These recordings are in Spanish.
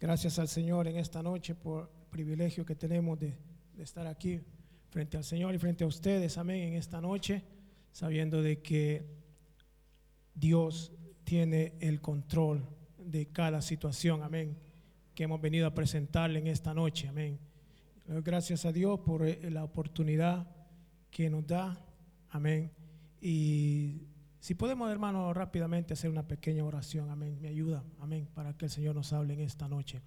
Gracias al Señor en esta noche por el privilegio que tenemos de, estar aquí frente al Señor y frente a ustedes, amén, en esta noche, sabiendo de que Dios tiene el control de cada situación, amén, que hemos venido a presentarle en esta noche, amén. Gracias a Dios por eh, la oportunidad que nos da, amén. Y si podemos, hermano, rápidamente hacer una pequeña oración, amén, me ayuda, amén, para que el Señor nos hable en esta noche.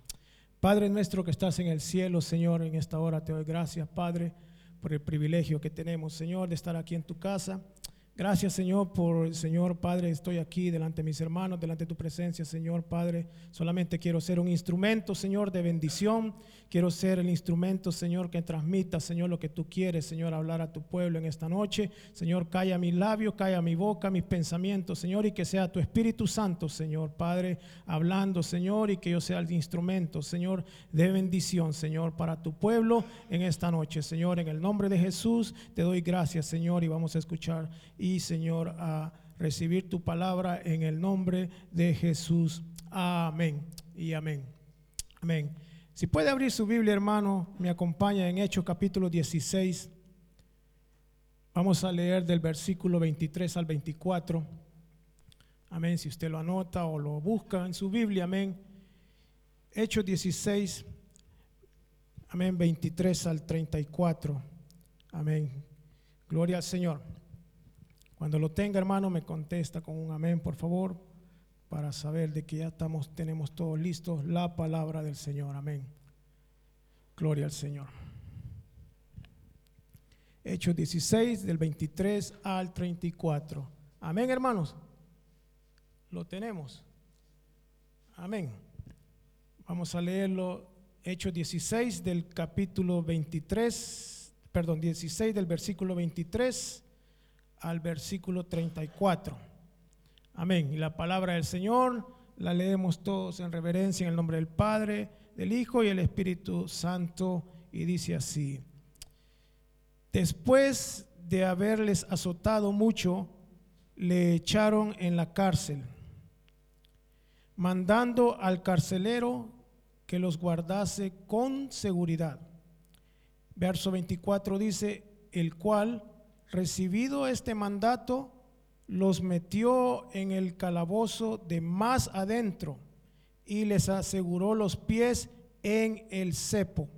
Padre nuestro que estás en el cielo, Señor, en esta hora te doy gracias, Padre, por el privilegio que tenemos, Señor, de estar aquí en tu casa. Gracias, Señor, por Señor Padre, estoy aquí delante de mis hermanos, delante de tu presencia, Señor Padre. Solamente quiero ser un instrumento, Señor, de bendición. Quiero ser el instrumento, Señor, que transmita, Señor, lo que tú quieres, Señor, hablar a tu pueblo en esta noche. Señor, calla mis labios, calla mi boca, mis pensamientos, Señor, y que sea tu Espíritu Santo, Señor, Padre, hablando, Señor, y que yo sea el instrumento, Señor, de bendición, Señor, para tu pueblo en esta noche. Señor, en el nombre de Jesús, te doy gracias, Señor, y vamos a escuchar y, Señor, a recibir tu palabra en el nombre de Jesús. Amén y amén. Amén. Si puede abrir su Biblia, hermano, me acompaña en Hechos capítulo 16. Vamos a leer del versículo 23 al 24. Amén. Si usted lo anota o lo busca en su Biblia, amén. Hechos 16, amén, 23 al 34. Amén. Gloria al Señor. Cuando lo tenga, hermano, me contesta con un amén, por favor, para saber de que ya estamos, tenemos todos listos la palabra del Señor. Amén. Gloria al Señor. Hechos 16, del 23 al 34. Amén, hermanos. Lo tenemos. Amén. Vamos a leerlo. Hechos 16 del capítulo 23, perdón, 16 del versículo 23 al versículo 34. Amén. Y la palabra del Señor la leemos todos en reverencia en el nombre del Padre, del Hijo y el Espíritu Santo. Y dice así. Después de haberles azotado mucho, le echaron en la cárcel, mandando al carcelero que los guardase con seguridad. Verso 24 dice, el cual, recibido este mandato, los metió en el calabozo de más adentro y les aseguró los pies en el cepo.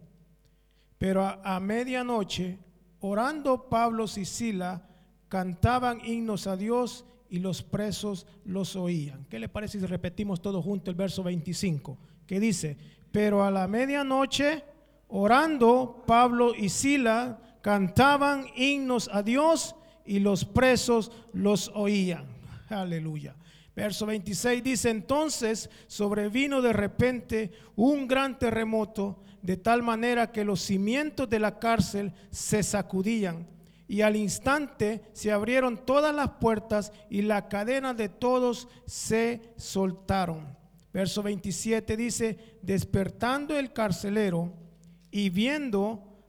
Pero a, a medianoche, orando Pablo y Sila, cantaban himnos a Dios y los presos los oían. ¿Qué le parece si repetimos todo junto el verso 25? Que dice, pero a la medianoche, orando Pablo y Sila, cantaban himnos a Dios y los presos los oían. Aleluya. Verso 26 dice, entonces sobrevino de repente un gran terremoto, de tal manera que los cimientos de la cárcel se sacudían y al instante se abrieron todas las puertas y la cadena de todos se soltaron. Verso 27 dice, despertando el carcelero y viendo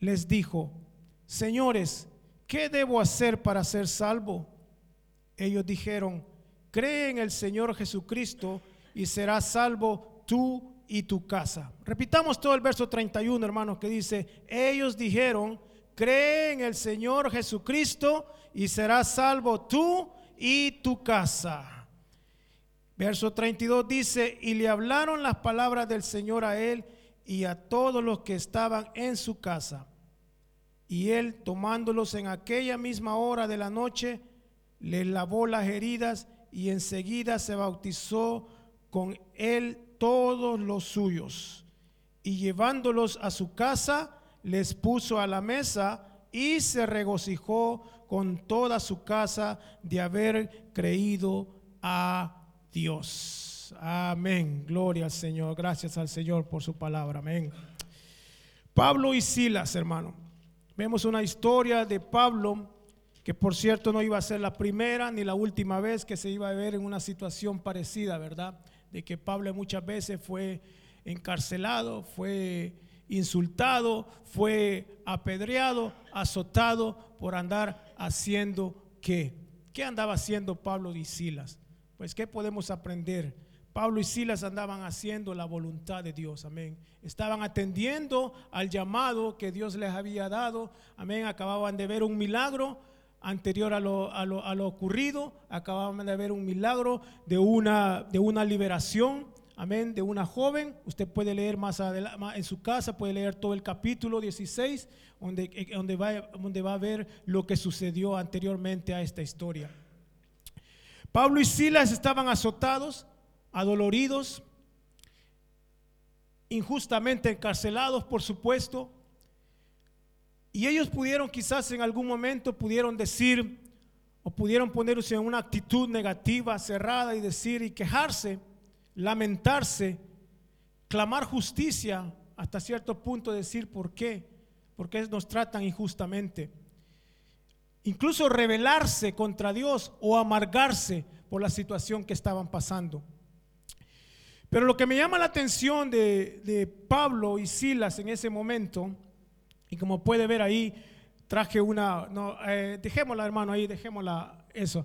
les dijo, señores, ¿qué debo hacer para ser salvo? Ellos dijeron, cree en el Señor Jesucristo y serás salvo tú y tu casa. Repitamos todo el verso 31, hermanos, que dice, ellos dijeron, cree en el Señor Jesucristo y serás salvo tú y tu casa. Verso 32 dice, y le hablaron las palabras del Señor a él y a todos los que estaban en su casa. Y él, tomándolos en aquella misma hora de la noche, les lavó las heridas y enseguida se bautizó con él todos los suyos. Y llevándolos a su casa, les puso a la mesa y se regocijó con toda su casa de haber creído a Dios. Amén. Gloria al Señor. Gracias al Señor por su palabra. Amén. Pablo y Silas, hermano. Vemos una historia de Pablo, que por cierto no iba a ser la primera ni la última vez que se iba a ver en una situación parecida, ¿verdad? De que Pablo muchas veces fue encarcelado, fue insultado, fue apedreado, azotado por andar haciendo qué. ¿Qué andaba haciendo Pablo y Silas? Pues ¿qué podemos aprender? Pablo y Silas andaban haciendo la voluntad de Dios, amén. Estaban atendiendo al llamado que Dios les había dado, amén. Acababan de ver un milagro anterior a lo, a lo, a lo ocurrido, acababan de ver un milagro de una, de una liberación, amén, de una joven. Usted puede leer más adelante en su casa, puede leer todo el capítulo 16, donde, eh, donde, va, donde va a ver lo que sucedió anteriormente a esta historia. Pablo y Silas estaban azotados, adoloridos, injustamente encarcelados, por supuesto. Y ellos pudieron quizás en algún momento pudieron decir o pudieron ponerse en una actitud negativa, cerrada y decir y quejarse, lamentarse, clamar justicia, hasta cierto punto decir por qué, por qué nos tratan injustamente. Incluso rebelarse contra Dios o amargarse por la situación que estaban pasando. Pero lo que me llama la atención de, Pablo y Silas en ese momento, y como puede ver ahí, traje una, no, eh, dejémosla hermano ahí, dejémosla eso.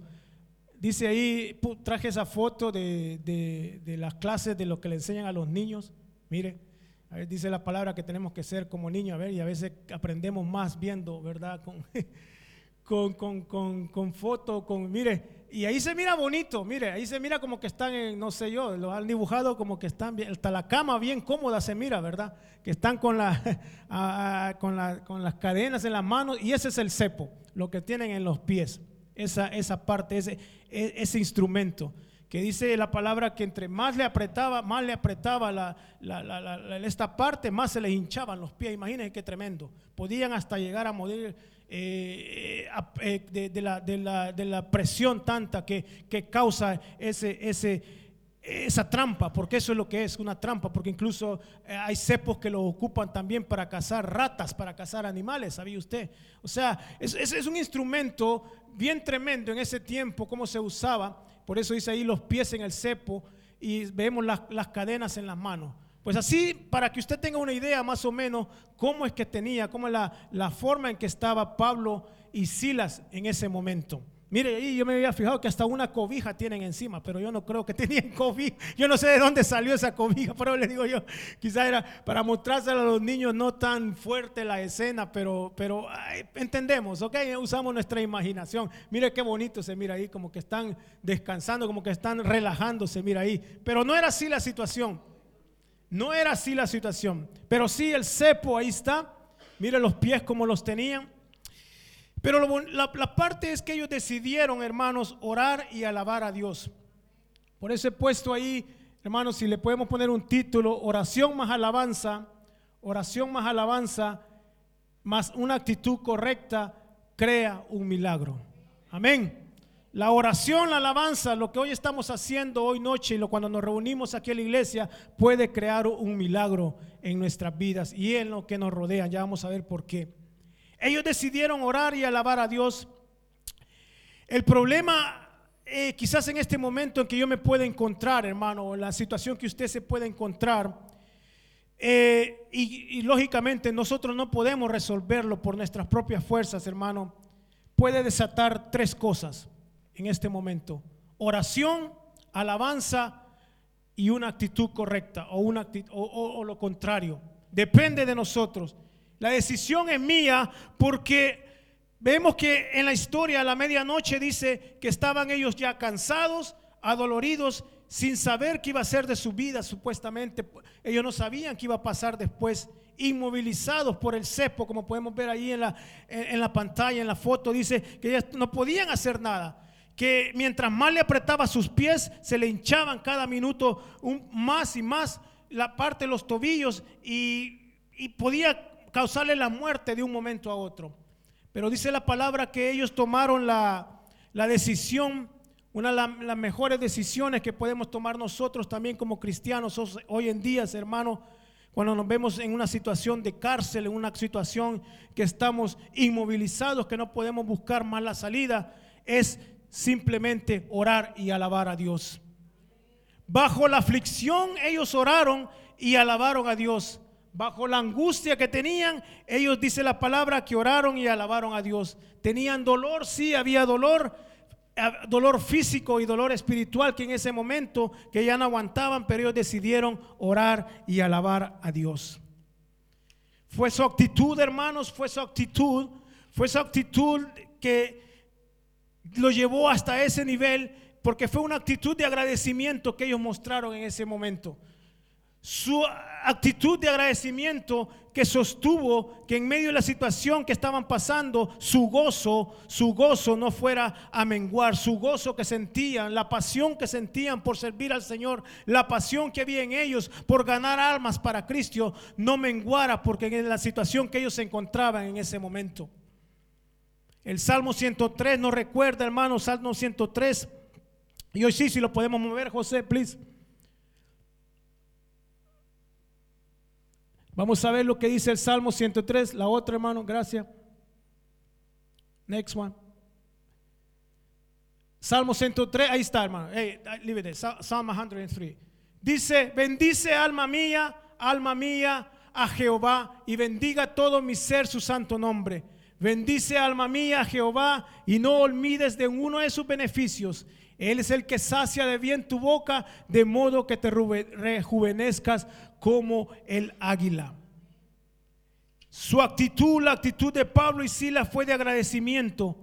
Dice ahí, traje esa foto de, las clases de lo que le enseñan a los niños. Mire, dice la palabra que tenemos que ser como niños, a ver, y a veces aprendemos más viendo, ¿verdad? con, con, con, con foto, con, mire, y ahí se mira bonito, mire, ahí se mira como que están en, no sé yo, lo han dibujado como que están bien, hasta la cama bien cómoda se mira, ¿verdad? Que están con, la, con, la, con las cadenas en las manos y ese es el cepo, lo que tienen en los pies, esa, esa parte, ese, e, ese instrumento que dice la palabra que entre más le apretaba, más le apretaba la, esta parte, más se les hinchaban los pies. Imagínense qué tremendo. Podían hasta llegar a morir eh, eh, de, la, de, la, presión tanta que, que causa ese, ese, esa trampa, porque eso es lo que es una trampa, porque incluso eh, hay cepos que lo ocupan también para cazar ratas, para cazar animales, ¿sabía usted? O sea, es, es, un instrumento bien tremendo en ese tiempo, cómo se usaba, por eso dice ahí los pies en el cepo y vemos las, las cadenas en las manos. Pues así, para que usted tenga una idea más o menos cómo es que tenía, cómo es la, la forma en que estaba Pablo y Silas en ese momento. Mire, ahí yo me había fijado que hasta una cobija tienen encima, pero yo no creo que tenían cobija. Yo no sé de dónde salió esa cobija, pero le digo yo, quizás era para mostrársela a los niños no tan fuerte la escena, pero, pero entendemos, ¿ok? Usamos nuestra imaginación. Mire qué bonito se mira ahí, como que están descansando, como que están relajándose, mira ahí. Pero no era así la situación. No era así la situación, pero sí el cepo ahí está. Mire los pies como los tenían. Pero la, parte es que ellos decidieron, hermanos, orar y alabar a Dios. Por eso he puesto ahí, hermanos, si le podemos poner un título, oración más alabanza, oración más alabanza, más una actitud correcta, crea un milagro. Amén. La oración, la alabanza, lo que hoy estamos haciendo hoy noche y lo cuando nos reunimos aquí en la iglesia puede crear un milagro en nuestras vidas y en lo que nos rodea. Ya vamos a ver por qué. Ellos decidieron orar y alabar a Dios. El problema, eh, quizás en este momento en que yo me pueda encontrar, hermano, la situación que usted se pueda encontrar, eh, y lógicamente nosotros no podemos resolverlo por nuestras propias fuerzas, hermano, puede desatar tres cosas en este momento. Oración, alabanza y una actitud correcta o, una o, lo contrario. Depende de nosotros. La decisión es mía porque vemos que en la historia a la medianoche dice que estaban ellos ya cansados, adoloridos, sin saber qué iba a ser de su vida supuestamente. Ellos no sabían qué iba a pasar después, inmovilizados por el cepo, como podemos ver ahí en la, en la pantalla, en la foto, dice que ellos no podían hacer nada que mientras más le apretaba sus pies, se le hinchaban cada minuto un, más y más la parte de los tobillos y, podía causarle la muerte de un momento a otro. Pero dice la palabra que ellos tomaron la, la decisión Una de la- las mejores decisiones que podemos tomar nosotros también como cristianos os- hoy en día, hermano, cuando nos vemos en una situación de cárcel, en una situación que estamos inmovilizados, que no podemos buscar más la salida, es simplemente orar y alabar a Dios. Bajo la aflicción ellos oraron y alabaron a Dios. Bajo la angustia que tenían, ellos dice la palabra que oraron y alabaron a Dios. Tenían dolor, sí, había dolor, eh, dolor físico y dolor espiritual que en ese momento que ya no aguantaban, pero ellos decidieron orar y alabar a Dios. Fue su actitud, hermanos, fue su actitud, fue su actitud que lo llevó hasta ese nivel porque fue una actitud de agradecimiento que ellos mostraron en ese momento. Su actitud de agradecimiento que sostuvo que en medio de la situación que estaban pasando, su gozo, su gozo no fuera a menguar, su gozo que sentían, la pasión que sentían por servir al Señor, la pasión que había en ellos por ganar almas para Cristo, no menguara porque en la situación que ellos se encontraban en ese momento. El Salmo 103 nos recuerda, hermano, Salmo 103. Y hoy sí, si lo podemos mover, José, please. Vamos a ver lo que dice el Salmo 103. La otra, hermano, gracias. Next one. Salmo 103, ahí está, hermano. Hey, leave it there. Sa- Psalm 103. Dice, bendice alma mía, alma mía, a Jehová y bendiga todo mi ser su santo nombre. Bendice alma mía Jehová y no olvides de uno de sus beneficios. Él es el que sacia de bien tu boca, de modo que te rejuvenezcas como el águila. Su actitud, la actitud de Pablo y Silas fue de agradecimiento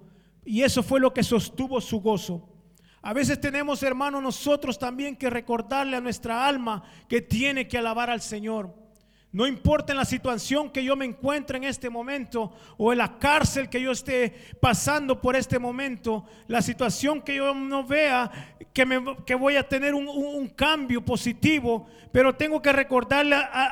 y eso fue lo que sostuvo su gozo. A veces tenemos, hermanos, nosotros también que recordarle a nuestra alma que tiene que alabar al Señor. No importa en la situación que yo me encuentre en este momento o en la cárcel que yo esté pasando por este momento, la situación que yo no vea que, me- que voy a tener un, cambio positivo, pero tengo que recordarle a, a-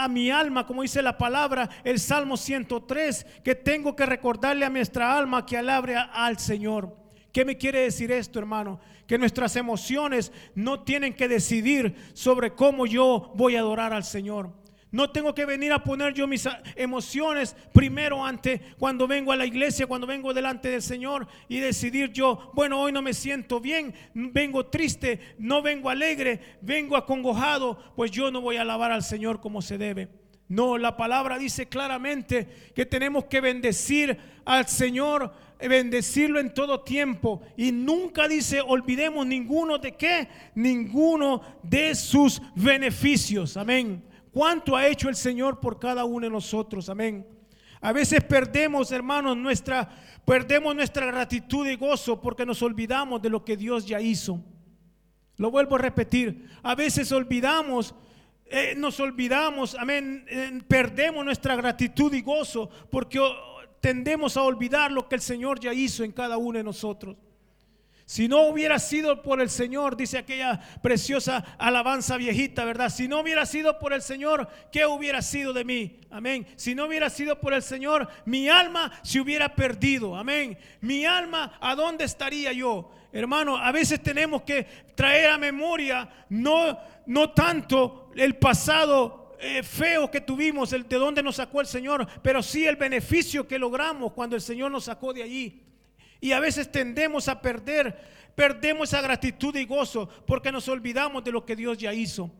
a- a mi alma, como dice la palabra, el Salmo 103, que tengo que recordarle a nuestra alma que alabre al Señor. ¿Qué me quiere decir esto, hermano? Que nuestras emociones no tienen que decidir sobre cómo yo voy a adorar al Señor. No tengo que venir a poner yo mis ah, emociones primero ante cuando vengo a la iglesia, cuando vengo delante del Señor y decidir yo, bueno, hoy no me siento bien, vengo triste, no vengo alegre, vengo acongojado, pues yo no voy a alabar al Señor como se debe. No, la palabra dice claramente que tenemos que bendecir al Señor, bendecirlo en todo tiempo. Y nunca dice, olvidemos ninguno de qué, ninguno de sus beneficios. Amén. ¿Cuánto ha hecho el Señor por cada uno de nosotros? Amén. A veces perdemos, hermanos, nuestra, perdemos nuestra gratitud y gozo porque nos olvidamos de lo que Dios ya hizo. Lo vuelvo a repetir. A veces olvidamos, eh, nos olvidamos, amén, eh, perdemos nuestra gratitud y gozo porque tendemos a olvidar lo que el Señor ya hizo en cada uno de nosotros. Si no hubiera sido por el Señor, dice aquella preciosa alabanza viejita, ¿verdad? Si no hubiera sido por el Señor, ¿qué hubiera sido de mí? Amén. Si no hubiera sido por el Señor, mi alma se hubiera perdido. Amén. Mi alma, ¿a dónde estaría yo? Hermano, a veces tenemos que traer a memoria no, no tanto el pasado eh, feo que tuvimos, el de dónde nos sacó el Señor, pero sí el beneficio que logramos cuando el Señor nos sacó de allí. Y a veces tendemos a perder, perdemos esa gratitud y gozo porque nos olvidamos de lo que Dios ya hizo.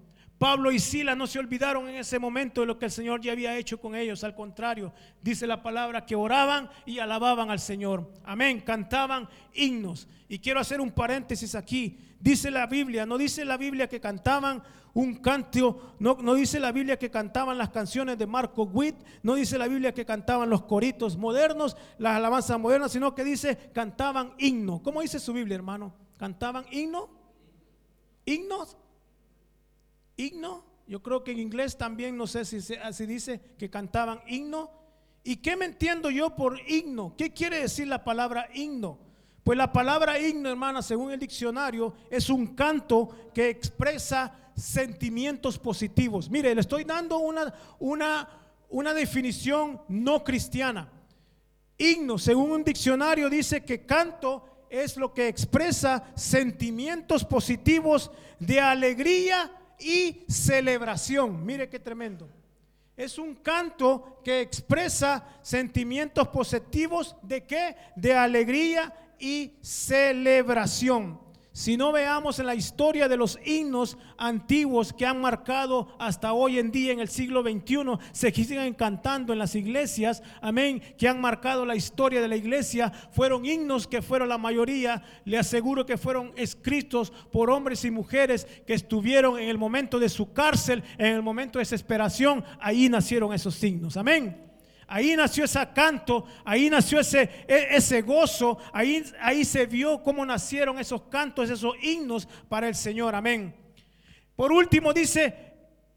Pablo y Sila no se olvidaron en ese momento de lo que el Señor ya había hecho con ellos. Al contrario, dice la palabra que oraban y alababan al Señor. Amén. Cantaban himnos. Y quiero hacer un paréntesis aquí. Dice la Biblia, no dice la Biblia que cantaban un canto, no, dice la Biblia que cantaban las canciones de Marco Witt, no dice la Biblia que cantaban los coritos modernos, las alabanzas modernas, sino que dice cantaban himno. ¿Cómo dice su Biblia, hermano? ¿Cantaban himno? ¿Himnos? ¿Himno? Yo creo que en inglés también, no sé si, se- si dice que cantaban himno. ¿Y qué me entiendo yo por himno? ¿Qué quiere decir la palabra himno? Pues la palabra himno, hermana, según el diccionario, es un canto que expresa sentimientos positivos. Mire, le estoy dando una, una, una definición no cristiana. Himno, según un diccionario, dice que canto es lo que expresa sentimientos positivos de alegría y celebración. Mire qué tremendo. Es un canto que expresa sentimientos positivos de qué? De alegría y celebración. Si no veamos en la historia de los himnos antiguos que han marcado hasta hoy en día en el siglo XXI, se siguen cantando en las iglesias, amén, que han marcado la historia de la iglesia, fueron himnos que fueron la mayoría, le aseguro que fueron escritos por hombres y mujeres que estuvieron en el momento de su cárcel, en el momento de desesperación, ahí nacieron esos himnos, amén. Ahí nació ese canto, ahí nació ese, e, ese gozo, ahí, ahí se vio cómo nacieron esos cantos, esos himnos para el Señor. Amén. Por último dice,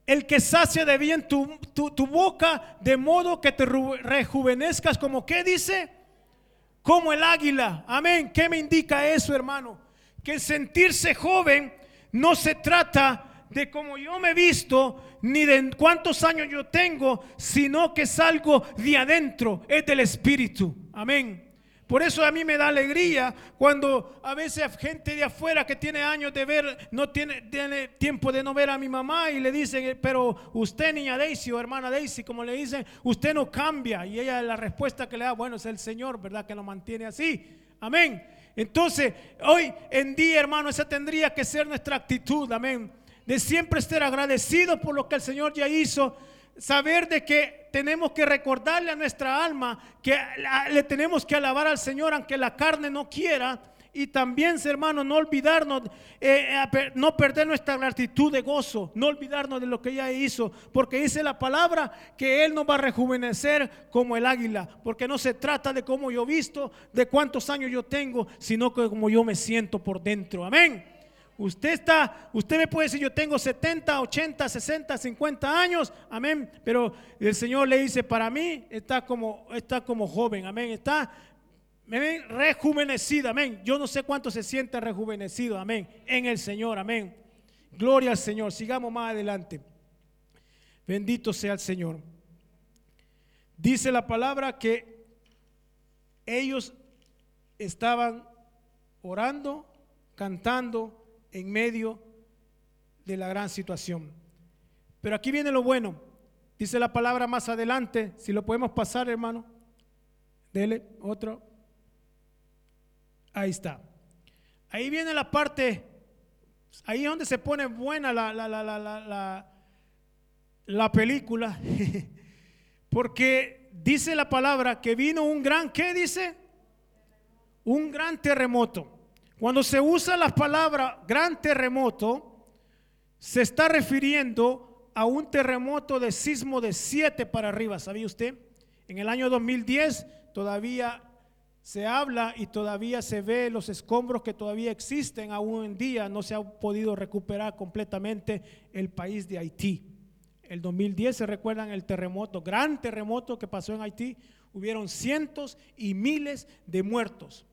el que sacia de bien tu, tu, boca de modo que te rejuvenezcas como qué dice, como el águila. Amén. ¿Qué me indica eso, hermano? Que sentirse joven no se trata de cómo yo me he visto, ni de cuántos años yo tengo, sino que es algo de adentro, es del Espíritu. Amén. Por eso a mí me da alegría cuando a veces gente de afuera que tiene años de ver, no tiene, tiempo de no ver a mi mamá y le dicen, pero usted niña Daisy o hermana Daisy, como le dicen, usted no cambia. Y ella la respuesta que le da, bueno, es el Señor, ¿verdad? Que lo mantiene así. Amén. Entonces, hoy en día, hermano, esa tendría que ser nuestra actitud. Amén de siempre estar agradecidos por lo que el Señor ya hizo, saber de que tenemos que recordarle a nuestra alma que le tenemos que alabar al Señor aunque la carne no quiera. Y también, hermanos, no olvidarnos, eh, eh, no perder nuestra gratitud de gozo, no olvidarnos de lo que ya hizo, porque dice la palabra que Él nos va a rejuvenecer como el águila, porque no se trata de cómo yo visto, de cuántos años yo tengo, sino que como yo me siento por dentro. Amén. Usted está, usted me puede decir, yo tengo 70, 80, 60, 50 años, amén. Pero el Señor le dice, para mí está como, está como joven, amén. Está amén, rejuvenecido, amén. Yo no sé cuánto se siente rejuvenecido, amén. En el Señor, amén. Gloria al Señor. Sigamos más adelante. Bendito sea el Señor. Dice la palabra que ellos estaban orando, cantando en medio de la gran situación. Pero aquí viene lo bueno. Dice la palabra más adelante, si lo podemos pasar, hermano. Dele otro. Ahí está. Ahí viene la parte, ahí es donde se pone buena la, la, la, la, la película. Porque dice la palabra que vino un gran, ¿qué dice? Un gran terremoto. Cuando se usa la palabra gran terremoto, se está refiriendo a un terremoto de sismo de 7 para arriba, ¿sabía usted? En el año 2010 todavía se habla y todavía se ve los escombros que todavía existen aún en día, no se ha podido recuperar completamente el país de Haití. El 2010 se recuerdan el terremoto, gran terremoto que pasó en Haití, hubieron cientos y miles de muertos.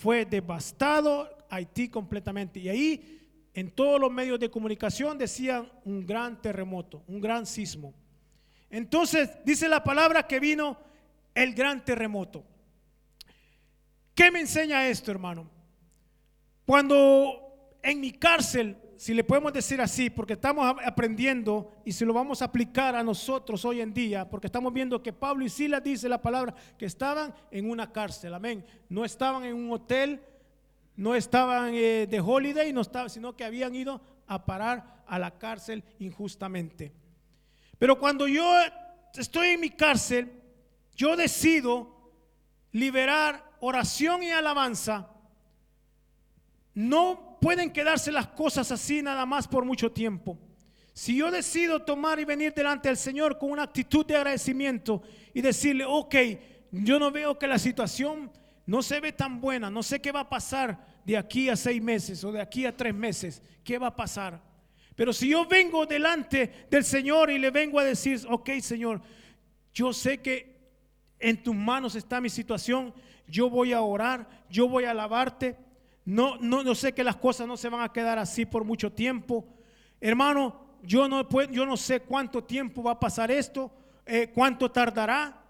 Fue devastado Haití completamente. Y ahí en todos los medios de comunicación decían un gran terremoto, un gran sismo. Entonces dice la palabra que vino el gran terremoto. ¿Qué me enseña esto, hermano? Cuando en mi cárcel si le podemos decir así, porque estamos aprendiendo y si lo vamos a aplicar a nosotros hoy en día, porque estamos viendo que Pablo y Silas dice la palabra que estaban en una cárcel, amén. No estaban en un hotel, no estaban eh, de holiday, no estaban, sino que habían ido a parar a la cárcel injustamente. Pero cuando yo estoy en mi cárcel, yo decido liberar oración y alabanza, no pueden quedarse las cosas así nada más por mucho tiempo. Si yo decido tomar y venir delante del Señor con una actitud de agradecimiento y decirle, ok, yo no veo que la situación no se ve tan buena, no sé qué va a pasar de aquí a seis meses o de aquí a tres meses, qué va a pasar. Pero si yo vengo delante del Señor y le vengo a decir, ok Señor, yo sé que en tus manos está mi situación, yo voy a orar, yo voy a alabarte, no, no, no sé que las cosas no se van a quedar así por mucho tiempo. Hermano, yo no, yo no sé cuánto tiempo va a pasar esto, eh, cuánto tardará.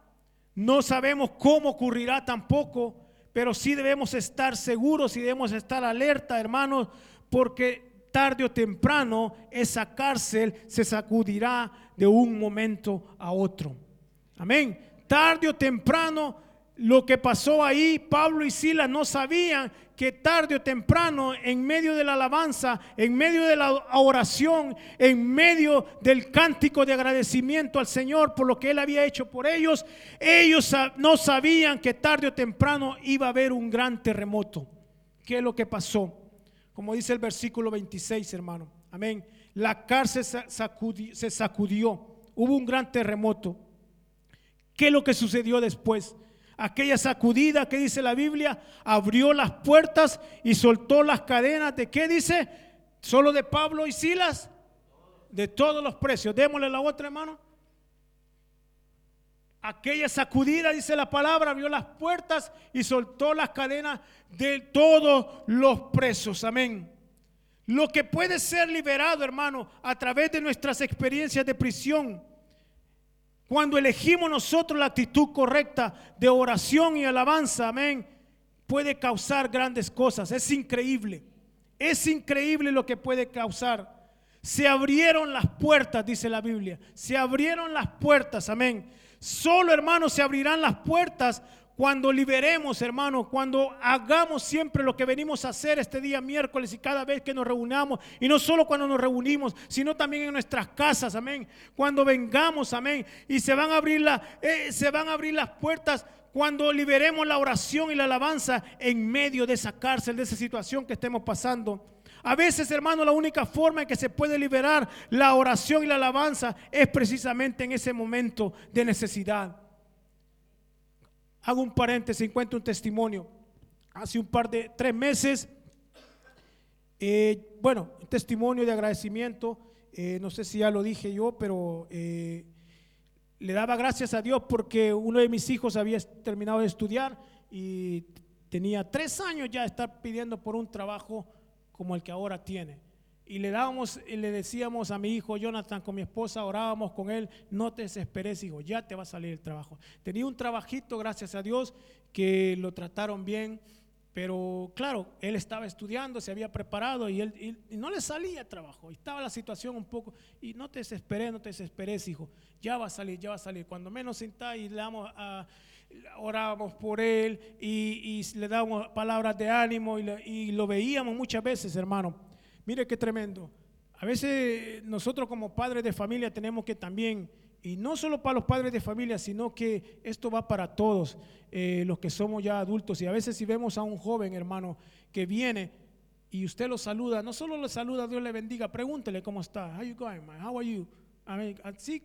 No sabemos cómo ocurrirá tampoco. pero sí debemos estar seguros y debemos estar alerta, hermanos, porque tarde o temprano esa cárcel se sacudirá de un momento a otro. Amén. Tarde o temprano lo que pasó ahí, Pablo y Silas no sabían que tarde o temprano, en medio de la alabanza, en medio de la oración, en medio del cántico de agradecimiento al Señor por lo que Él había hecho por ellos, ellos no sabían que tarde o temprano iba a haber un gran terremoto. ¿Qué es lo que pasó? Como dice el versículo 26, hermano. Amén. La cárcel se sacudió. Hubo un gran terremoto. ¿Qué es lo que sucedió después? Aquella sacudida que dice la Biblia, abrió las puertas y soltó las cadenas de qué dice? Solo de Pablo y Silas, de todos los precios. Démosle la otra hermano. Aquella sacudida, dice la palabra, abrió las puertas y soltó las cadenas de todos los presos. Amén. Lo que puede ser liberado, hermano, a través de nuestras experiencias de prisión cuando elegimos nosotros la actitud correcta de oración y alabanza, amén, puede causar grandes cosas. Es increíble. Es increíble lo que puede causar. Se abrieron las puertas, dice la Biblia. Se abrieron las puertas, amén. Solo, hermanos, se abrirán las puertas cuando liberemos, hermanos, cuando hagamos siempre lo que venimos a hacer este día miércoles y cada vez que nos reunamos, y no solo cuando nos reunimos, sino también en nuestras casas, amén. Cuando vengamos, amén, y se van a abrir, eh, se van a abrir las puertas cuando liberemos la oración y la alabanza en medio de esa cárcel, de esa situación que estemos pasando. A veces, hermano, la única forma en que se puede liberar la oración y la alabanza es precisamente en ese momento de necesidad. Hago un paréntesis, encuentro un testimonio. Hace un par de tres meses, eh, bueno, un testimonio de agradecimiento. Eh, no sé si ya lo dije yo, pero eh, le daba gracias a Dios porque uno de mis hijos había terminado de estudiar y tenía tres años ya de estar pidiendo por un trabajo como el que ahora tiene y le dábamos y le decíamos a mi hijo Jonathan con mi esposa, orábamos con él, no te desesperes, hijo, ya te va a salir el trabajo. Tenía un trabajito, gracias a Dios, que lo trataron bien, pero claro, él estaba estudiando, se había preparado y, él, no le salía el trabajo. Estaba la situación un poco, y no te desesperes, no te desesperes, hijo, ya va a salir, ya va a salir. Cuando menos sentá y le damos a orábamos por él y, le damos palabras de ánimo y, y, lo veíamos muchas veces, hermano. Mire qué tremendo. A veces nosotros como padres de familia tenemos que también, y no solo para los padres de familia, sino que esto va para todos eh, los que somos ya adultos. Y a veces si vemos a un joven hermano que viene y usted lo saluda, no solo lo saluda, Dios le bendiga, pregúntele cómo está. How you going, man? How are you? así,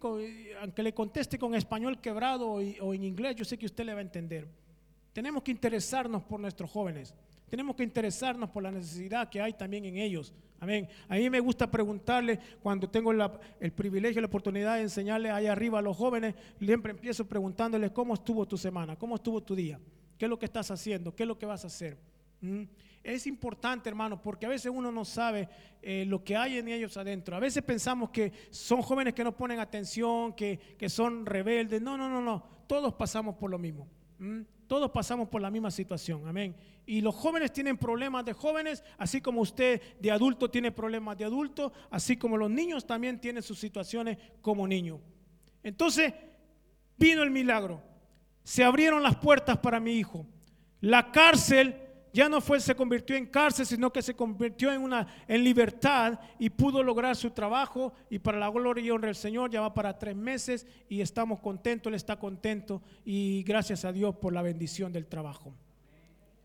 aunque le conteste con español quebrado o en inglés, yo sé que usted le va a entender. Tenemos que interesarnos por nuestros jóvenes. Tenemos que interesarnos por la necesidad que hay también en ellos. Amén. A mí me gusta preguntarle cuando tengo el privilegio, la oportunidad de enseñarle ahí arriba a los jóvenes, siempre empiezo preguntándoles cómo estuvo tu semana, cómo estuvo tu día, qué es lo que estás haciendo, qué es lo que vas a hacer. ¿Mm? Es importante, hermano, porque a veces uno no sabe eh, lo que hay en ellos adentro. A veces pensamos que son jóvenes que no ponen atención, que, que son rebeldes. No, no, no, no. Todos pasamos por lo mismo. ¿Mm? Todos pasamos por la misma situación, amén. Y los jóvenes tienen problemas de jóvenes, así como usted de adulto tiene problemas de adulto, así como los niños también tienen sus situaciones como niños. Entonces, vino el milagro. Se abrieron las puertas para mi hijo. La cárcel ya no fue, se convirtió en cárcel, sino que se convirtió en una en libertad y pudo lograr su trabajo. Y para la gloria y honra del Señor, ya va para tres meses y estamos contentos, Él está contento y gracias a Dios por la bendición del trabajo.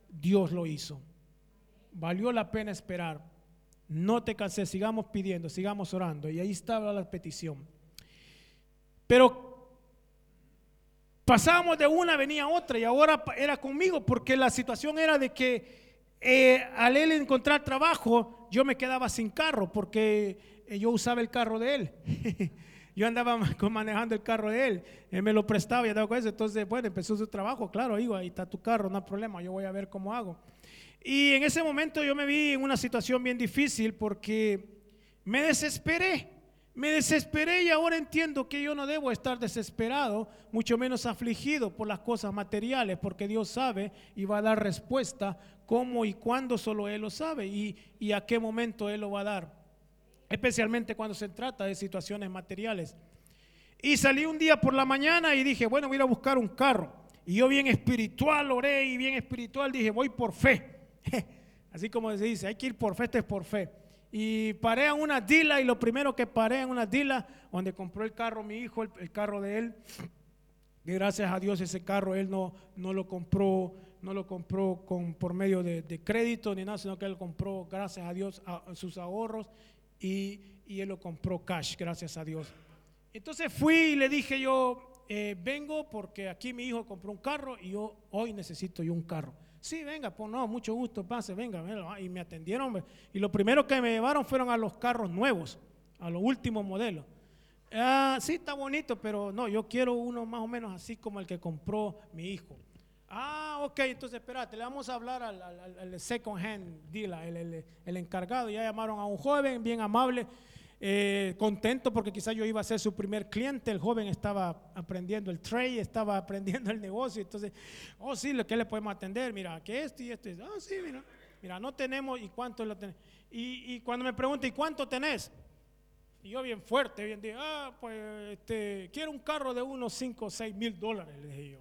Dios lo hizo. Valió la pena esperar. No te canses, sigamos pidiendo, sigamos orando. Y ahí estaba la petición. Pero pasábamos de una, venía otra y ahora era conmigo porque la situación era de que eh, al él encontrar trabajo, yo me quedaba sin carro porque eh, yo usaba el carro de él. yo andaba manejando el carro de él, él me lo prestaba y andaba con eso. Entonces, bueno, empezó su trabajo, claro, digo, ahí está tu carro, no hay problema, yo voy a ver cómo hago. Y en ese momento yo me vi en una situación bien difícil porque me desesperé, Me desesperé y ahora entiendo que yo no debo estar desesperado, mucho menos afligido por las cosas materiales, porque Dios sabe y va a dar respuesta cómo y cuándo solo Él lo sabe y, y a qué momento Él lo va a dar, especialmente cuando se trata de situaciones materiales. Y salí un día por la mañana y dije, bueno, voy a a buscar un carro. Y yo bien espiritual oré y bien espiritual dije, voy por fe. Así como se dice, hay que ir por fe, este es por fe. Y paré en una dila y lo primero que paré en una dila donde compró el carro mi hijo, el, carro de él. Y gracias a Dios ese carro él no, no lo compró, no lo compró con, por medio de, crédito ni nada, sino que él compró, gracias a Dios, a, sus ahorros y, y, él lo compró cash, gracias a Dios. Entonces fui y le dije yo, eh, vengo porque aquí mi hijo compró un carro y yo hoy necesito yo un carro. Sí, venga, pues no, mucho gusto, pase, venga. Y me atendieron. Y lo primero que me llevaron fueron a los carros nuevos, a los últimos modelos. Ah, sí, está bonito, pero no, yo quiero uno más o menos así como el que compró mi hijo. Ah, ok, entonces espérate, le vamos a hablar al, second hand dealer, el, el, encargado. Ya llamaron a un joven bien amable eh, contento porque quizás yo iba a ser su primer cliente. El joven estaba aprendiendo el trade, estaba aprendiendo el negocio. Entonces, oh, sí, ¿qué le podemos atender? Mira, que esto y esto. Ah, sí, mira, mira, no tenemos y cuánto lo tenemos. Y, cuando me pregunta, ¿y cuánto tenés? Y yo bien fuerte, bien dije, ah, pues este, quiero un carro de unos 5 o 6 mil dólares, le dije yo.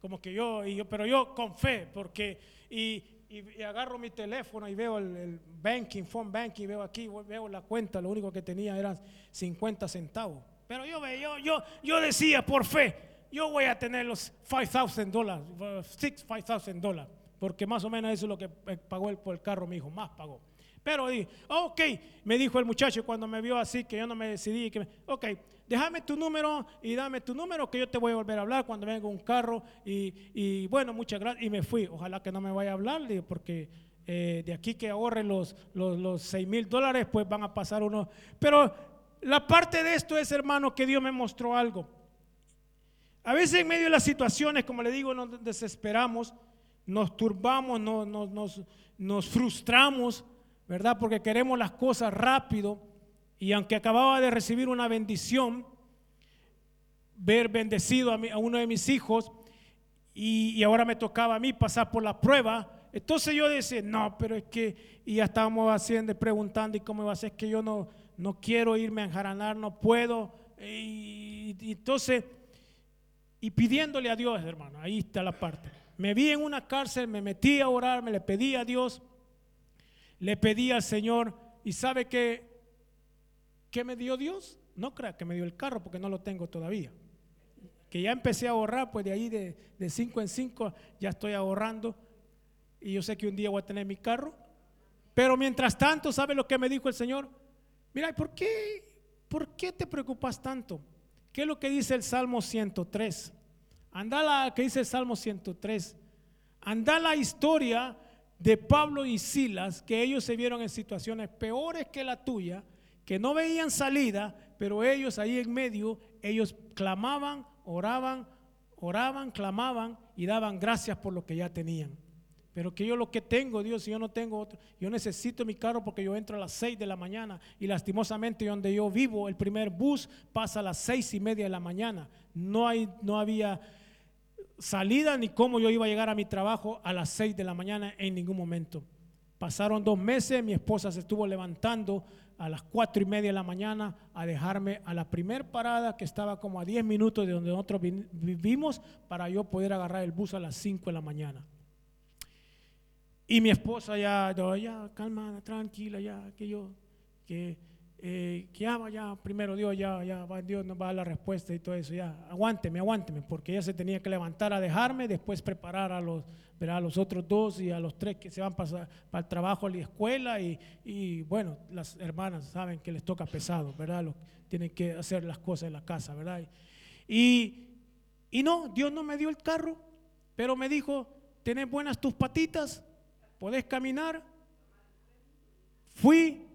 Como que yo, y yo, pero yo con fe, porque, y, y, agarro mi teléfono y veo el, banking, phone banking, veo aquí, veo la cuenta, lo único que tenía eran 50 centavos. Pero yo, yo, yo, yo decía por fe, yo voy a tener los 5,000 dólares, 5,000 dólares, porque más o menos eso es lo que pagó el, por el carro mi hijo, más pagó. Pero dije, ok, me dijo el muchacho cuando me vio así, que yo no me decidí, que ok, déjame tu número y dame tu número que yo te voy a volver a hablar cuando venga un carro. Y, bueno, muchas gracias. Y me fui. Ojalá que no me vaya a hablar, porque eh, de aquí que ahorre los, los, los 6 mil dólares, pues van a pasar unos. Pero la parte de esto es, hermano, que Dios me mostró algo. A veces en medio de las situaciones, como le digo, nos desesperamos, nos turbamos, nos, nos, nos frustramos, ¿verdad? Porque queremos las cosas rápido. Y aunque acababa de recibir una bendición, ver bendecido a, uno de mis hijos, y, ahora me tocaba a mí pasar por la prueba, entonces yo decía, no, pero es que, y ya estábamos haciendo, preguntando, ¿y cómo va a ser? que yo no, no quiero irme a enjaranar, no puedo. Y, y, entonces, y pidiéndole a Dios, hermano, ahí está la parte. Me vi en una cárcel, me metí a orar, me le pedí a Dios, le pedí al Señor, y sabe que ¿Qué me dio Dios? No crea que me dio el carro porque no lo tengo todavía. Que ya empecé a ahorrar, pues de ahí de, de cinco en cinco ya estoy ahorrando. Y yo sé que un día voy a tener mi carro. Pero mientras tanto, ¿sabe lo que me dijo el Señor? Mira, ¿por qué, ¿por qué te preocupas tanto? ¿Qué es lo que dice el Salmo 103? Anda la que dice el Salmo 103. Anda la historia de Pablo y Silas, que ellos se vieron en situaciones peores que la tuya, que no veían salida, pero ellos ahí en medio, ellos clamaban, oraban, oraban, clamaban y daban gracias por lo que ya tenían. Pero que yo lo que tengo, Dios, si yo no tengo otro, yo necesito mi carro porque yo entro a las 6 de la mañana y lastimosamente donde yo vivo, el primer bus pasa a las seis y media de la mañana. No, hay, no había salida ni cómo yo iba a llegar a mi trabajo a las 6 de la mañana en ningún momento. Pasaron dos meses, mi esposa se estuvo levantando a las cuatro y media de la mañana a dejarme a la primer parada que estaba como a 10 minutos de donde nosotros vivimos para yo poder agarrar el bus a las 5 de la mañana. Y mi esposa ya, ya, calma, tranquila, ya, que yo, que, eh, que ya, ya, primero Dios, ya, ya, Dios nos va a dar la respuesta y todo eso, ya, aguánteme, aguánteme, porque ella se tenía que levantar a dejarme, después preparar a los a los otros dos y a los tres que se van para, para el trabajo la escuela y, bueno, las hermanas saben que les toca pesado, ¿verdad? tienen que hacer las cosas en la casa, ¿verdad? Y, y no, Dios no me dio el carro, pero me dijo, tenés buenas tus patitas, podés caminar. Fui,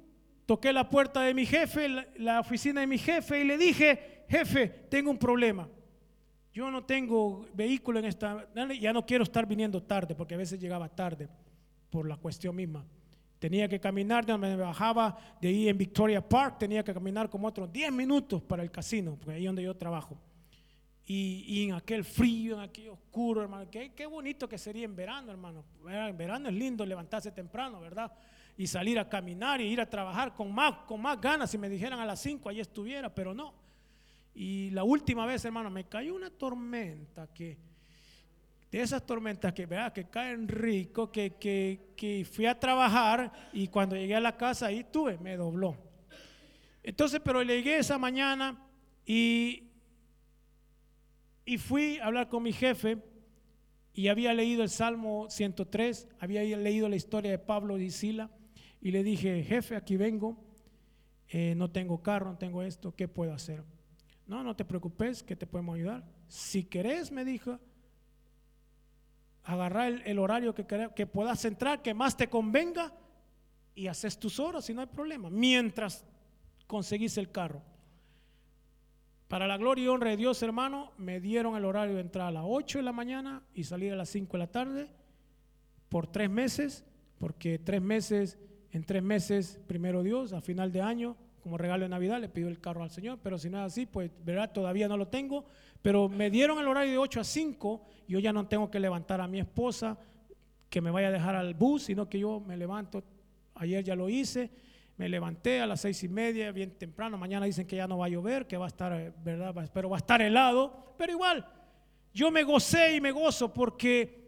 toqué la puerta de mi jefe, la oficina de mi jefe y le dije, jefe, tengo un problema yo no tengo vehículo en esta, ya no quiero estar viniendo tarde, porque a veces llegaba tarde por la cuestión misma. Tenía que caminar, me bajaba de ahí en Victoria Park, tenía que caminar como otros 10 minutos para el casino, porque ahí es donde yo trabajo. Y, en aquel frío, en aquel oscuro, hermano, qué, qué bonito que sería en verano, hermano. En verano es lindo levantarse temprano, ¿verdad? Y salir a caminar y ir a trabajar con más, con más ganas. Si me dijeran a las 5, allí estuviera, pero no. Y la última vez, hermano, me cayó una tormenta que de esas tormentas que, vea, que caen rico, que, que, fui a trabajar y cuando llegué a la casa ahí tuve, me dobló. Entonces, pero llegué esa mañana y, y fui a hablar con mi jefe y había leído el Salmo 103, había leído la historia de Pablo y Sila y le dije, jefe, aquí vengo, eh, no tengo carro, no tengo esto, ¿qué puedo hacer? No, no te preocupes, que te podemos ayudar. Si querés, me dijo, agarrar el, horario que, que puedas entrar, que más te convenga, y haces tus horas y no hay problema, mientras conseguís el carro. Para la gloria y honra de Dios, hermano, me dieron el horario de entrar a las 8 de la mañana y salir a las 5 de la tarde por tres meses, porque tres meses, en tres meses, primero Dios, a final de año, como regalo de Navidad, le pido el carro al Señor, pero si no es así, pues, ¿verdad? Todavía no lo tengo, pero me dieron el horario de 8 a 5, yo ya no tengo que levantar a mi esposa, que me vaya a dejar al bus, sino que yo me levanto, ayer ya lo hice, me levanté a las seis y media, bien temprano, mañana dicen que ya no va a llover, que va a estar, ¿verdad? Pero va a estar helado, pero igual, yo me gocé y me gozo porque,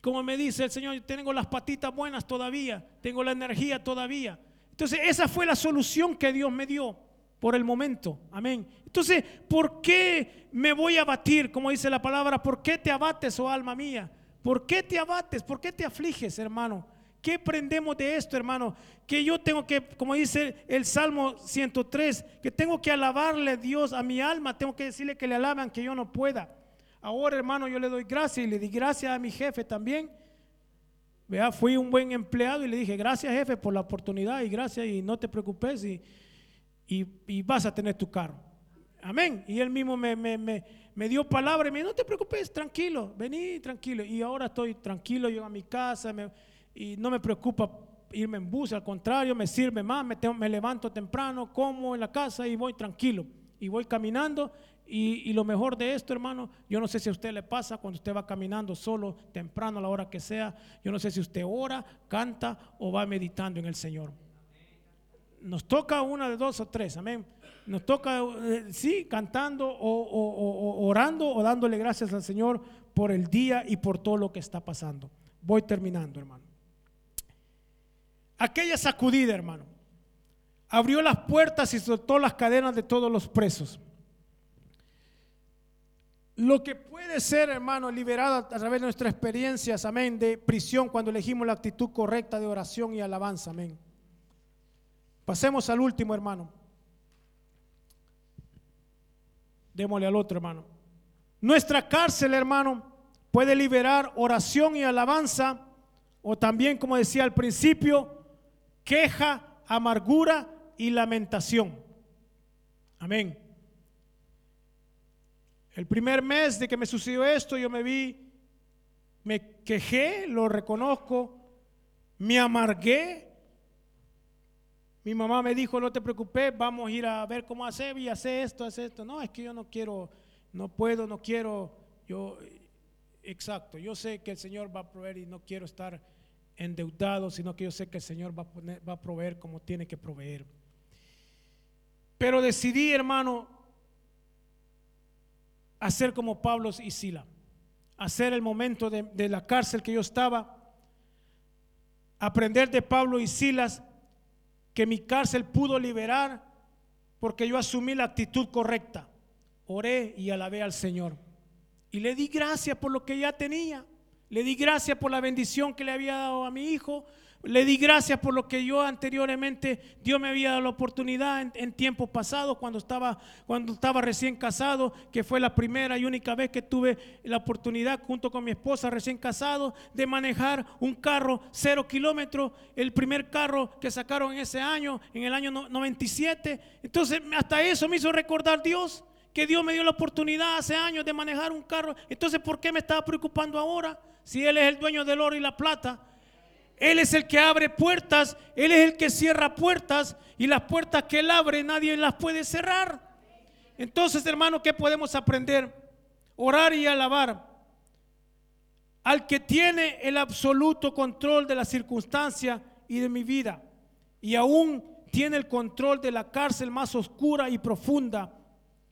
como me dice el Señor, tengo las patitas buenas todavía, tengo la energía todavía. Entonces, esa fue la solución que Dios me dio por el momento. Amén. Entonces, ¿por qué me voy a abatir? Como dice la palabra, ¿por qué te abates, oh alma mía? ¿Por qué te abates? ¿Por qué te afliges, hermano? ¿Qué aprendemos de esto, hermano? Que yo tengo que, como dice el Salmo 103, que tengo que alabarle a Dios a mi alma, tengo que decirle que le alaban, que yo no pueda. Ahora, hermano, yo le doy gracias y le di gracias a mi jefe también Vea, fui un buen empleado y le dije, gracias jefe por la oportunidad y gracias y no te preocupes y, y, vas a tener tu carro. Amén. Y él mismo me, me, me, me, dio palabra y me dijo, no te preocupes, tranquilo, vení tranquilo. Y ahora estoy tranquilo, llego a mi casa y no me preocupa irme en bus, al contrario, me sirve más, me, me levanto temprano, como en la casa y voy tranquilo. Y voy caminando y, lo mejor de esto, hermano, yo no sé si a usted le pasa cuando usted va caminando solo, temprano, a la hora que sea. Yo no sé si usted ora, canta o va meditando en el Señor. Nos toca una de dos o tres, amén. Nos toca, eh, sí, cantando o, o orando o dándole gracias al Señor por el día y por todo lo que está pasando. Voy terminando, hermano. Aquella sacudida, hermano, abrió las puertas y soltó las cadenas de todos los presos. Lo que puede ser, hermano, liberado a través de nuestras experiencias, amén, de prisión cuando elegimos la actitud correcta de oración y alabanza, amén. Pasemos al último, hermano. Démosle al otro, hermano. Nuestra cárcel, hermano, puede liberar oración y alabanza, o también, como decía al principio, queja, amargura y lamentación. Amén. El primer mes de que me sucedió esto, yo me vi, me quejé, lo reconozco, me amargué. Mi mamá me dijo, no te preocupes, vamos a ir a ver cómo hacer y hacer esto, hacer esto. No, es que yo no quiero, no puedo, no quiero, yo, exacto, yo sé que el Señor va a proveer y no quiero estar endeudado, sino que yo sé que el Señor va a, va a proveer como tiene que proveer. Pero decidí, hermano, hacer como Pablo y Sila, hacer el momento de, la cárcel que yo estaba, aprender de Pablo y Silas que mi cárcel pudo liberar porque yo asumí la actitud correcta. Oré y alabé al Señor. Y le di gracias por lo que ya tenía. Le di gracias por la bendición que le había dado a mi hijo. Le di gracias por lo que yo anteriormente, Dios me había dado la oportunidad en, tiempos pasados, cuando estaba, cuando estaba recién casado, que fue la primera y única vez que tuve la oportunidad junto con mi esposa recién casado de manejar un carro cero kilómetros, el primer carro que sacaron ese año, en el año 97. Entonces, hasta eso me hizo recordar Dios que Dios me dio la oportunidad hace años de manejar un carro. Entonces, ¿por qué me estaba preocupando ahora? Si Él es el dueño del oro y la plata. Él es el que abre puertas, Él es el que cierra puertas y las puertas que Él abre nadie las puede cerrar. Entonces, hermano, ¿qué podemos aprender? Orar y alabar al que tiene el absoluto control de la circunstancia y de mi vida. Y aún tiene el control de la cárcel más oscura y profunda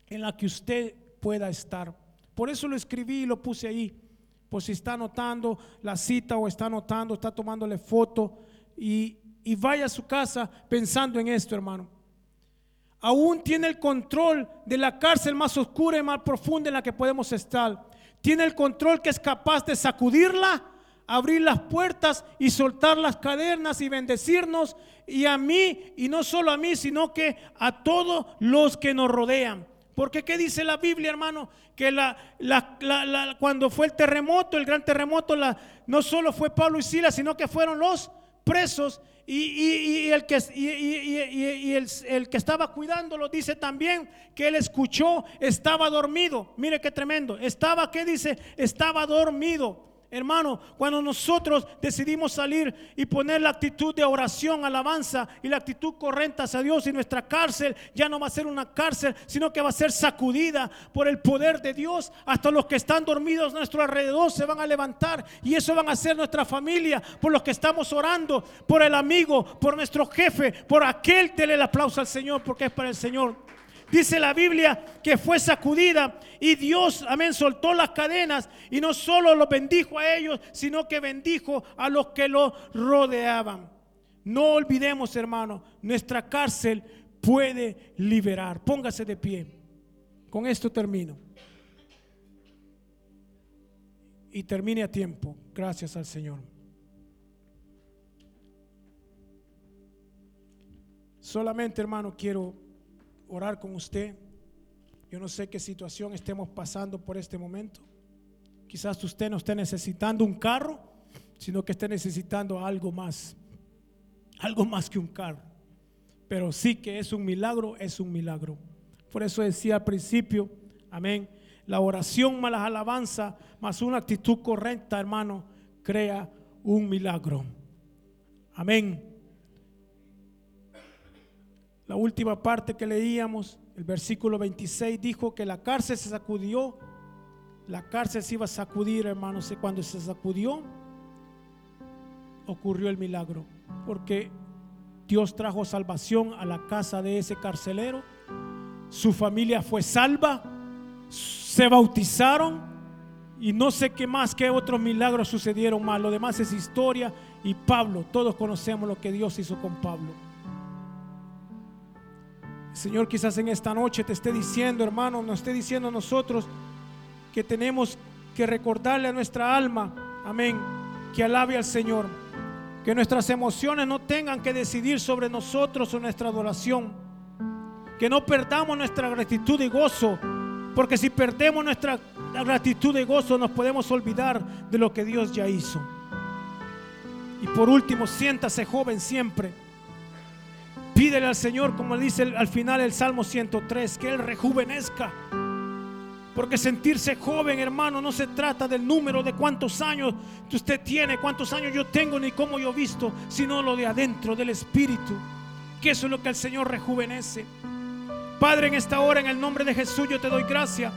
en la que usted pueda estar. Por eso lo escribí y lo puse ahí. Por si está anotando la cita o está anotando, está tomándole foto y, y vaya a su casa pensando en esto, hermano. Aún tiene el control de la cárcel más oscura y más profunda en la que podemos estar. Tiene el control que es capaz de sacudirla, abrir las puertas y soltar las cadenas y bendecirnos y a mí, y no solo a mí, sino que a todos los que nos rodean. Porque ¿qué dice la Biblia, hermano? Que la, cuando fue el terremoto, el gran terremoto, no solo fue Pablo y Silas, sino que fueron los presos y, el, que, el, que estaba cuidándolo dice también que él escuchó, estaba dormido. Mire qué tremendo. Estaba, ¿qué dice? Estaba dormido. Hermano, cuando nosotros decidimos salir y poner la actitud de oración, alabanza y la actitud correcta hacia Dios y nuestra cárcel ya no va a ser una cárcel, sino que va a ser sacudida por el poder de Dios. Hasta los que están dormidos a nuestro alrededor se van a levantar y eso van a ser nuestra familia, por los que estamos orando, por el amigo, por nuestro jefe, por aquel, dele el aplauso al Señor porque es para el Señor. Dice la Biblia que fue sacudida y Dios, amén, soltó las cadenas y no solo los bendijo a ellos, sino que bendijo a los que lo rodeaban. No olvidemos, hermano, nuestra cárcel puede liberar. Póngase de pie. Con esto termino. Y termine a tiempo. Gracias al Señor. Solamente, hermano, quiero orar con usted. Yo no sé qué situación estemos pasando por este momento. Quizás usted no esté necesitando un carro, sino que esté necesitando algo más. Algo más que un carro. Pero sí que es un milagro, es un milagro. Por eso decía al principio, amén, la oración más las alabanzas, más una actitud correcta, hermano, crea un milagro. Amén. La última parte que leíamos, el versículo 26, dijo que la cárcel se sacudió. La cárcel se iba a sacudir, hermanos. Y cuando se sacudió, ocurrió el milagro. Porque Dios trajo salvación a la casa de ese carcelero. Su familia fue salva. Se bautizaron. Y no sé qué más, qué otros milagros sucedieron más. Lo demás es historia. Y Pablo, todos conocemos lo que Dios hizo con Pablo. Señor quizás en esta noche te esté diciendo, hermano, nos esté diciendo a nosotros que tenemos que recordarle a nuestra alma, amén, que alabe al Señor. Que nuestras emociones no tengan que decidir sobre nosotros o nuestra adoración. Que no perdamos nuestra gratitud y gozo. Porque si perdemos nuestra gratitud y gozo nos podemos olvidar de lo que Dios ya hizo. Y por último, siéntase joven siempre Pídele al Señor, como dice al final el Salmo 103, que Él rejuvenezca. Porque sentirse joven, hermano, no se trata del número de cuántos años usted tiene, cuántos años yo tengo, ni cómo yo visto, sino lo de adentro, del Espíritu. Que eso es lo que el Señor rejuvenece. Padre, en esta hora, en el nombre de Jesús, yo te doy gracias.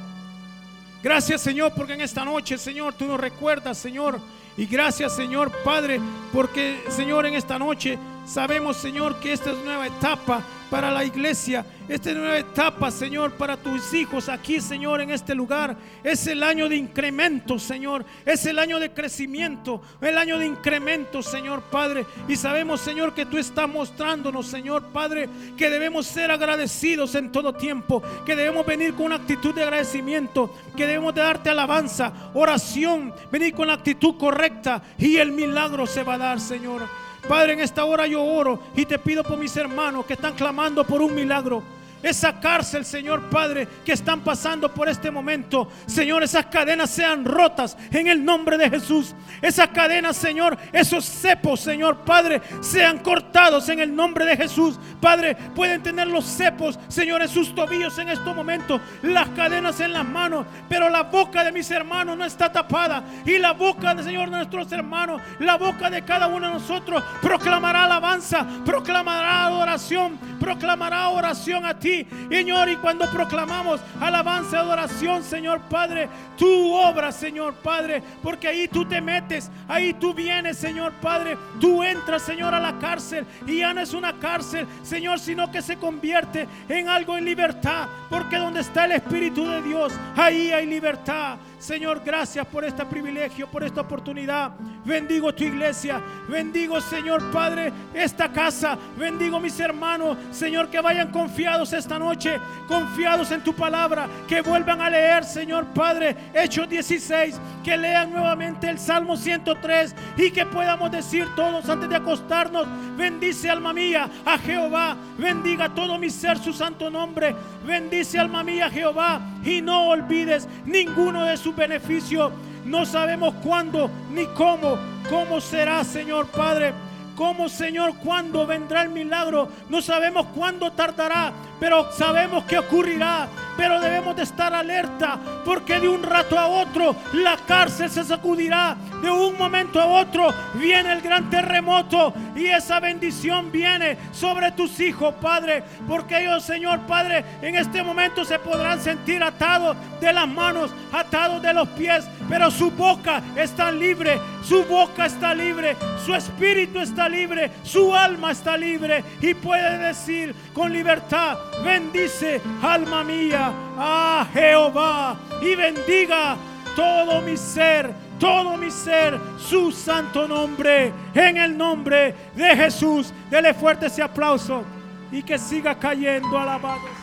Gracias, Señor, porque en esta noche, Señor, tú nos recuerdas, Señor. Y gracias, Señor, Padre, porque, Señor, en esta noche Sabemos, Señor, que esta es nueva etapa para la iglesia. Esta nueva etapa, Señor, para tus hijos aquí, Señor, en este lugar. Es el año de incremento, Señor. Es el año de crecimiento, el año de incremento, Señor Padre. Y sabemos, Señor, que tú estás mostrándonos, Señor Padre, que debemos ser agradecidos en todo tiempo, que debemos venir con una actitud de agradecimiento, que debemos de darte alabanza, oración, venir con la actitud correcta y el milagro se va a dar, Señor. Padre, en esta hora yo oro y te pido por mis hermanos que están clamando por un milagro. Esa cárcel, Señor Padre, que están pasando por este momento. Señor, esas cadenas sean rotas en el nombre de Jesús. Esas cadenas, Señor, esos cepos, Señor Padre, sean cortados en el nombre de Jesús. Padre, pueden tener los cepos, Señor, en sus tobillos en estos momentos, las cadenas en las manos, pero la boca de mis hermanos no está tapada. Y la boca del Señor de nuestros hermanos, la boca de cada uno de nosotros proclamará alabanza, proclamará adoración, proclamará oración a ti, Señor. Y cuando proclamamos alabanza, adoración, Señor Padre, tú obras, Señor Padre, porque ahí tú te metes, ahí tú vienes, Señor Padre, tú entras, Señor, a la cárcel y ya no es una cárcel, Señor, sino que se convierte en algo en libertad, porque donde está el Espíritu de Dios, ahí hay libertad. Señor, gracias por este privilegio, por esta oportunidad. Bendigo tu iglesia, bendigo, Señor Padre, esta casa, bendigo mis hermanos, Señor, que vayan confiados esta noche, confiados en tu palabra, que vuelvan a leer, Señor Padre, Hechos 16, que lean nuevamente el Salmo 103 y que podamos decir todos antes de acostarnos, bendice alma mía a Jehová, bendiga todo mi ser su santo nombre, bendice alma mía Jehová y no olvides ninguno de sus beneficios. No sabemos cuándo ni cómo, cómo será, Señor Padre. Cómo, Señor, cuándo vendrá el milagro. No sabemos cuándo tardará, pero sabemos que ocurrirá. Pero debemos de estar alerta, porque de un rato a otro la cárcel se sacudirá. De un momento a otro viene el gran terremoto y esa bendición viene sobre tus hijos, Padre. Porque ellos, Señor Padre, en este momento se podrán sentir atados de las manos, atados de los pies, pero su boca está libre, su boca está libre, su espíritu está libre, su alma está libre y puede decir con libertad, bendice alma mía a Jehová y bendiga todo mi ser, todo mi ser, su santo nombre, en el nombre de Jesús. Dele fuerte ese aplauso y que siga cayendo alabado.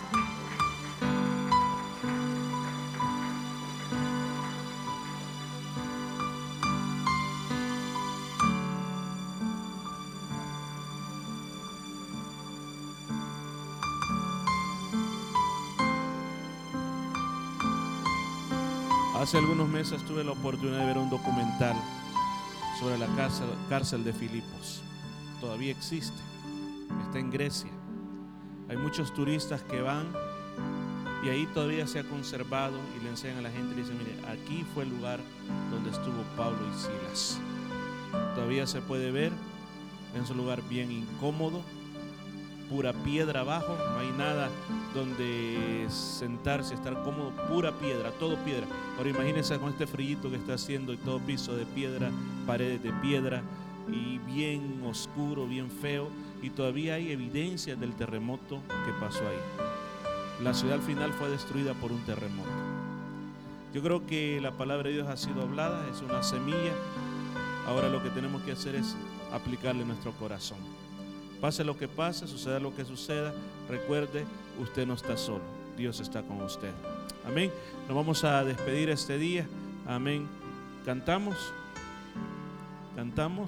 Hace algunos meses tuve la oportunidad de ver un documental sobre la cárcel, de Filipos. Todavía existe. Está en Grecia. Hay muchos turistas que van y ahí todavía se ha conservado y le enseñan a la gente y le dicen, mire, aquí fue el lugar donde estuvo Pablo y Silas. Todavía se puede ver, es un lugar bien incómodo, pura piedra abajo, no hay nada donde sentarse, estar cómodo, pura piedra, todo piedra. Ahora imagínense con este frillito que está haciendo y todo piso de piedra, paredes de piedra y bien oscuro, bien feo y todavía hay evidencias del terremoto que pasó ahí. La ciudad al final fue destruida por un terremoto. Yo creo que la palabra de Dios ha sido hablada, es una semilla. Ahora lo que tenemos que hacer es aplicarle nuestro corazón. Pase lo que pase, suceda lo que suceda, recuerde, usted no está solo, Dios está con usted. Amén. Nos vamos a despedir este día. Amén. Cantamos. Cantamos.